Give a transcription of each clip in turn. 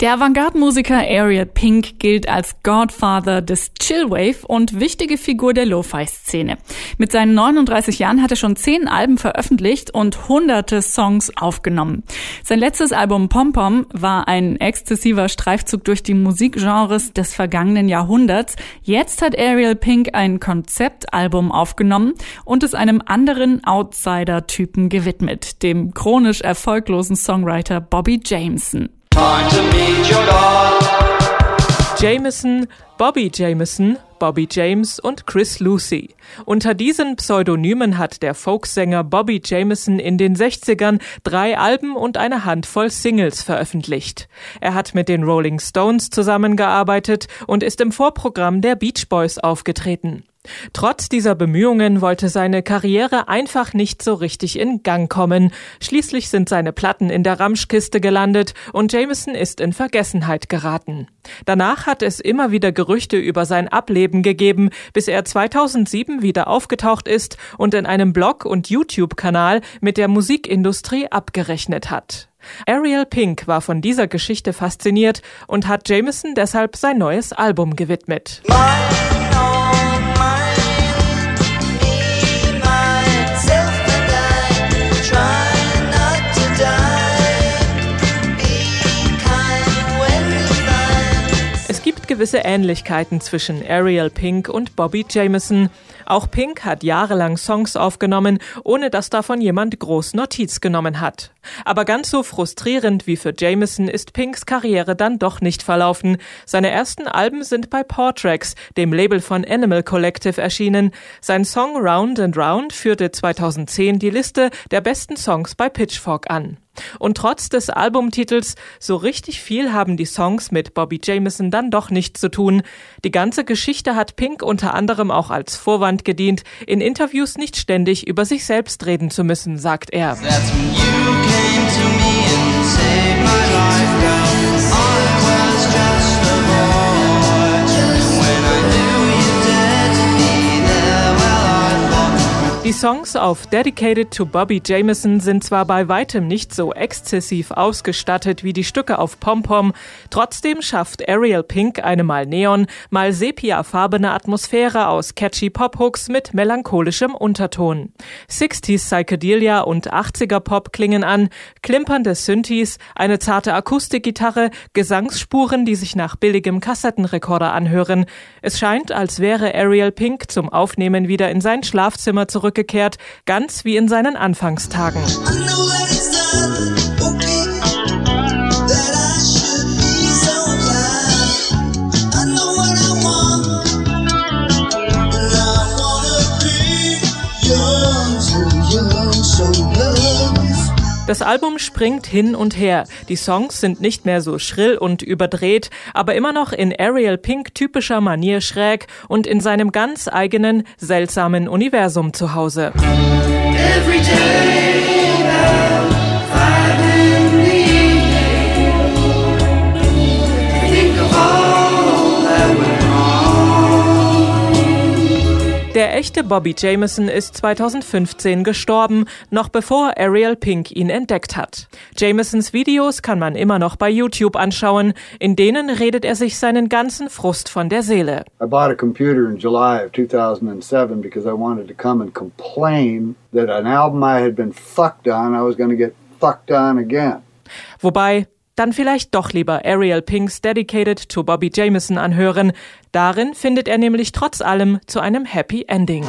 Der Avantgarde-Musiker Ariel Pink gilt als Godfather des Chillwave und wichtige Figur der Lo-Fi-Szene. Mit seinen 39 Jahren hat er schon zehn Alben veröffentlicht und hunderte Songs aufgenommen. Sein letztes Album Pom Pom war ein exzessiver Streifzug durch die Musikgenres des vergangenen Jahrhunderts. Jetzt hat Ariel Pink ein Konzeptalbum aufgenommen und es einem anderen Outsider-Typen gewidmet, dem chronisch erfolglosen Songwriter Bobby Jameson. Jameson, Bobby Jameson, Bobby James und Chris Lucy. Unter diesen Pseudonymen hat der Folksänger Bobby Jameson in den 60ern drei Alben und eine Handvoll Singles veröffentlicht. Er hat mit den Rolling Stones zusammengearbeitet und ist im Vorprogramm der Beach Boys aufgetreten. Trotz dieser Bemühungen wollte seine Karriere einfach nicht so richtig in Gang kommen. Schließlich sind seine Platten in der Ramschkiste gelandet und Jameson ist in Vergessenheit geraten. Danach hat es immer wieder Gerüchte über sein Ableben gegeben, bis er 2007 wieder aufgetaucht ist und in einem Blog und YouTube-Kanal mit der Musikindustrie abgerechnet hat. Ariel Pink war von dieser Geschichte fasziniert und hat Jameson deshalb sein neues Album gewidmet. Gewisse Ähnlichkeiten zwischen Ariel Pink und Bobby Jameson. Auch Pink hat jahrelang Songs aufgenommen, ohne dass davon jemand groß Notiz genommen hat. Aber ganz so frustrierend wie für Jameson ist Pinks Karriere dann doch nicht verlaufen. Seine ersten Alben sind bei Portrax, dem Label von Animal Collective, erschienen. Sein Song Round and Round führte 2010 die Liste der besten Songs bei Pitchfork an. Und trotz des Albumtitels, so richtig viel haben die Songs mit Bobby Jameson dann doch nicht zu tun. Die ganze Geschichte hat Pink unter anderem auch als Vorwand gedient, in Interviews nicht ständig über sich selbst reden zu müssen, sagt er. Die Songs auf Dedicated to Bobby Jameson sind zwar bei weitem nicht so exzessiv ausgestattet wie die Stücke auf Pom Pom, trotzdem schafft Ariel Pink eine mal Neon, mal sepiafarbene Atmosphäre aus catchy Pop-Hooks mit melancholischem Unterton. 60s Psychedelia und 80er Pop klingen an, klimpernde Synthes, eine zarte Akustikgitarre, Gesangsspuren, die sich nach billigem Kassettenrekorder anhören. Es scheint, als wäre Ariel Pink zum Aufnehmen wieder in sein Schlafzimmer zurück zurückgekehrt, ganz wie in seinen Anfangstagen. Das Album springt hin und her. Die Songs sind nicht mehr so schrill und überdreht, aber immer noch in Ariel Pink typischer Manier schräg und in seinem ganz eigenen, seltsamen Universum zu Hause. Every Der echte Bobby Jameson ist 2015 gestorben, noch bevor Ariel Pink ihn entdeckt hat. Jamesons Videos kann man immer noch bei YouTube anschauen, in denen redet er sich seinen ganzen Frust von der Seele. I bought a computer in July of 2007 because I wanted to come and complain that an album I had been fucked on, I was going to get fucked on again. Wobei dann vielleicht doch lieber Ariel Pinks Dedicated to Bobby Jameson anhören. Darin findet er nämlich trotz allem zu einem Happy Ending.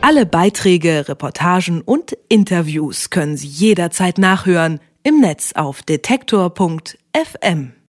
Alle Beiträge, Reportagen und Interviews können Sie jederzeit nachhören im Netz auf detektor.fm.